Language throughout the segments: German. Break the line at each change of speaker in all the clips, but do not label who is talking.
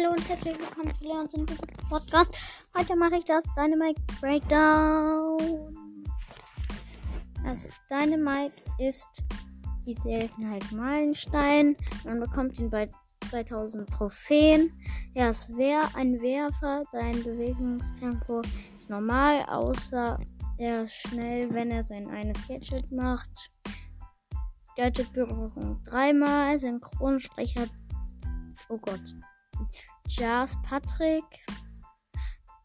Hallo und herzlich willkommen zu Leons und Podcast. Heute mache ich das Dynamite Breakdown. Also Dynamite ist die Seltenheit Meilenstein. Man bekommt ihn bei 2000 Trophäen. Er ist Wehr, ein Werfer. Sein Bewegungstempo ist normal, außer er ist schnell, wenn er sein eines Gadget macht. Gadget-Berührung dreimal. Synchronsprecher. Oh Gott. Jazz Patrick.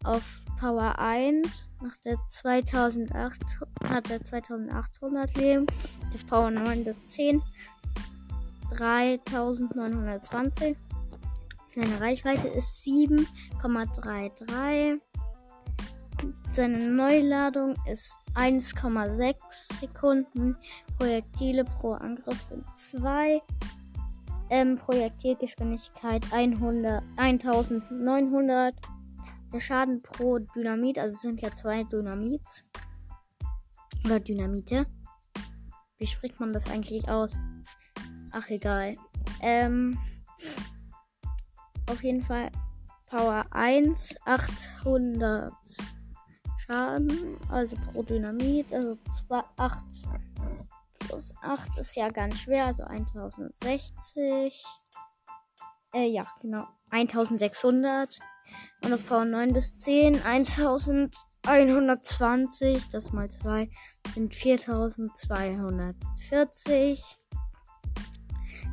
Auf Power 1 macht er 2008, hat er 2800 Leben. Auf Power 9 bis 10 3920. Seine Reichweite ist 7,33. Seine Neuladung ist 1,6 Sekunden. Projektile pro Angriff sind 2. Ähm, Projektilgeschwindigkeit 100, 1900. Der Schaden pro Dynamit, also es sind ja zwei Dynamits. Oder Dynamite. Wie spricht man das eigentlich aus? Ach, egal. Ähm, auf jeden Fall Power 1, 800 Schaden, also pro Dynamit, also 2, 8 plus 8 ist ja ganz schwer, also 1060. Äh, ja, genau. 1600. Und auf Power 9 bis 10 1120. Das mal 2 sind 4240.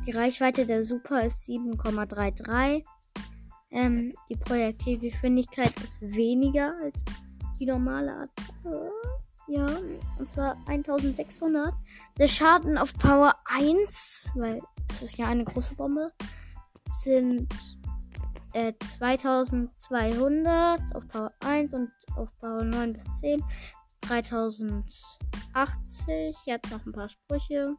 Die Reichweite der Super ist 7,33. Ähm, die Projektilgeschwindigkeit ist weniger als die normale Attacke. Ja, und zwar 1600. Der Schaden auf Power 1, weil es ist ja eine große Bombe, sind äh, 2200 auf Power 1 und auf Power 9 bis 10 3080. Jetzt noch ein paar Sprüche.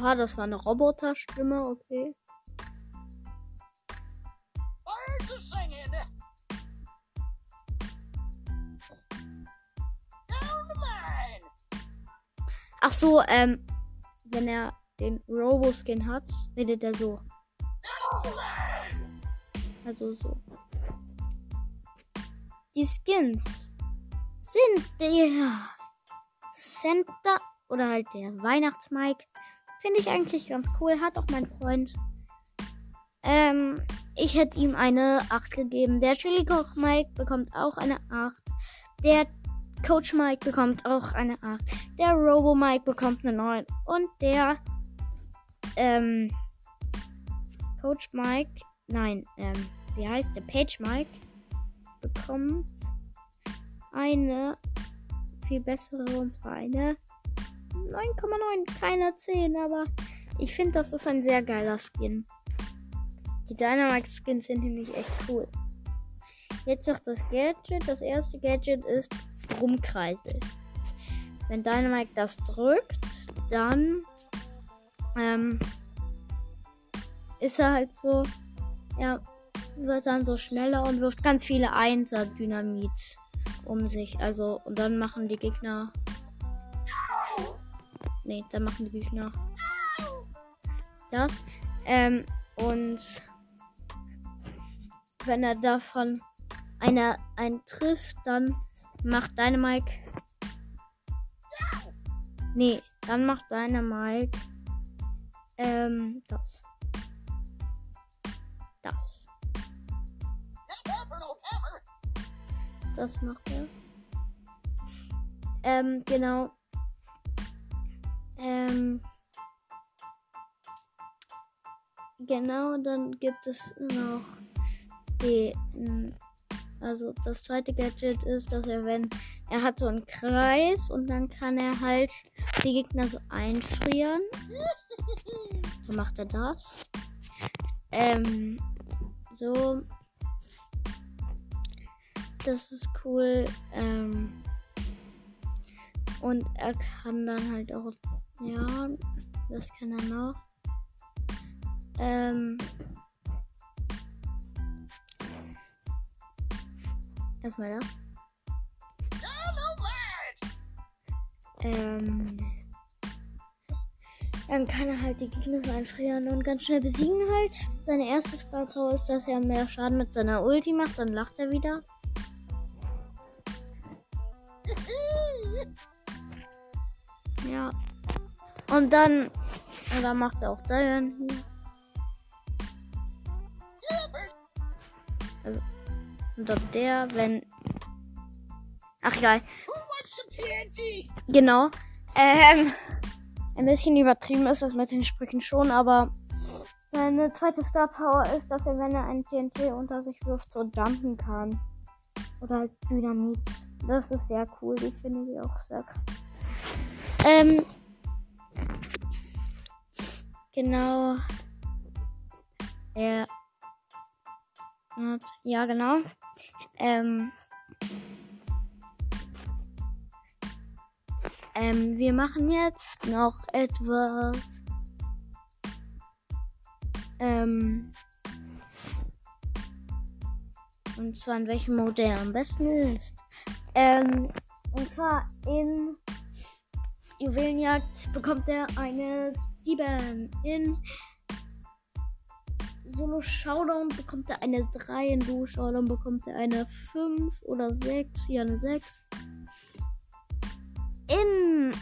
Oha, das war eine Roboterstimme, okay. Ach so, ähm, wenn er den Robo-Skin hat, redet er so. Also so. Die Skins sind der Center oder halt der Weihnachtsmike. Finde ich eigentlich ganz cool. Hat auch mein Freund. Ähm, ich hätte ihm eine 8 gegeben. Der Chili Koch Mike bekommt auch eine 8. Der Coach Mike bekommt auch eine 8. Der Robo Mike bekommt eine 9. Und der ähm, Coach Mike, nein, ähm, wie heißt der? Page Mike bekommt eine viel bessere und zwar eine 9,9, keine 10, aber ich finde, das ist ein sehr geiler Skin. Die Dynamite Skins sind nämlich echt cool. Jetzt noch das Gadget. Das erste Gadget ist Rumkreisel. Wenn Dynamite das drückt, dann ähm, ist er halt so, er wird dann so schneller und wirft ganz viele Einser-Dynamit um sich. Also, und dann machen die Gegner. Nee, dann machen die Gegner das. Ähm, und wenn er davon einer einen trifft, dann macht deine Mike. Nee, dann macht deine Mike ähm, das. Das. Das macht er. Ähm, genau. Ähm. Genau, dann gibt es noch die. m, Also das zweite Gadget ist, dass er, wenn er hat so einen Kreis und dann kann er halt die Gegner so einfrieren. Dann macht er das. Ähm, so. Das ist cool. Ähm, Und er kann dann halt auch, ja, das kann er noch. Ähm, erstmal das. Ähm, dann kann er halt die Gegner so einfrieren und ganz schnell besiegen halt. Seine erste Star Power ist, dass er mehr Schaden mit seiner Ulti macht, dann lacht er wieder. Ja. Und dann, und dann macht er auch Diane hier. Also, und dann der, wenn. Ach egal. Genau. Ähm, ein bisschen übertrieben ist das mit den Sprüchen schon, aber seine zweite Star Power ist, dass er, wenn er ein TNT unter sich wirft, so jumpen kann. Oder halt Dynamit. Das ist sehr cool, die finde ich auch sehr krass. Ähm, genau. Hat, ja, genau. Ähm, Ähm, wir machen jetzt noch etwas. Ähm, und zwar in welchem Mode er am besten ist. Ähm, und zwar in Juwelenjagd bekommt er eine 7. In Solo Showdown bekommt er eine 3. In Duo Showdown bekommt er eine 5 oder 6. Hier eine 6 in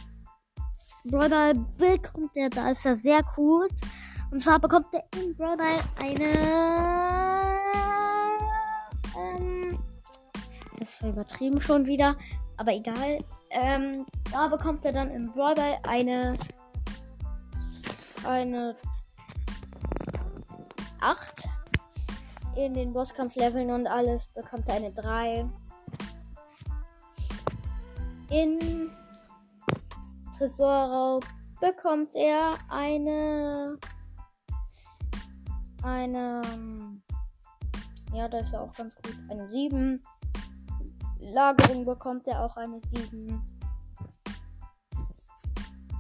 Brawl bekommt er, da ist er sehr cool. Und zwar bekommt er in Brawl eine. Ähm, das war übertrieben schon wieder, aber egal. Ähm, da bekommt er dann in Brawl eine. Eine. 8. In den Bosskampfleveln und alles bekommt er eine 3. In Tresorraub bekommt er eine. Eine. Ja, das ist ja auch ganz gut. Eine 7. Lagerung bekommt er auch eine 7.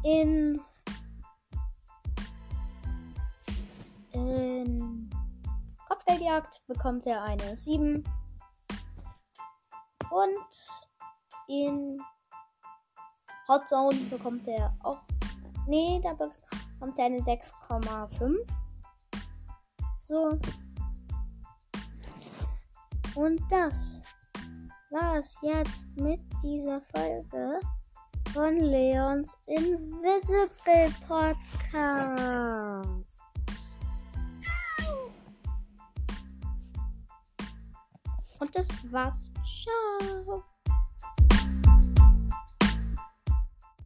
In. In. Kopfgeldjagd bekommt er eine 7. Und in Hot Zone bekommt er auch. Nee, da bekommt er eine 6,5. So. Und das war es jetzt mit dieser Folge von Leons Invisible Podcast. Und das war's. Ciao.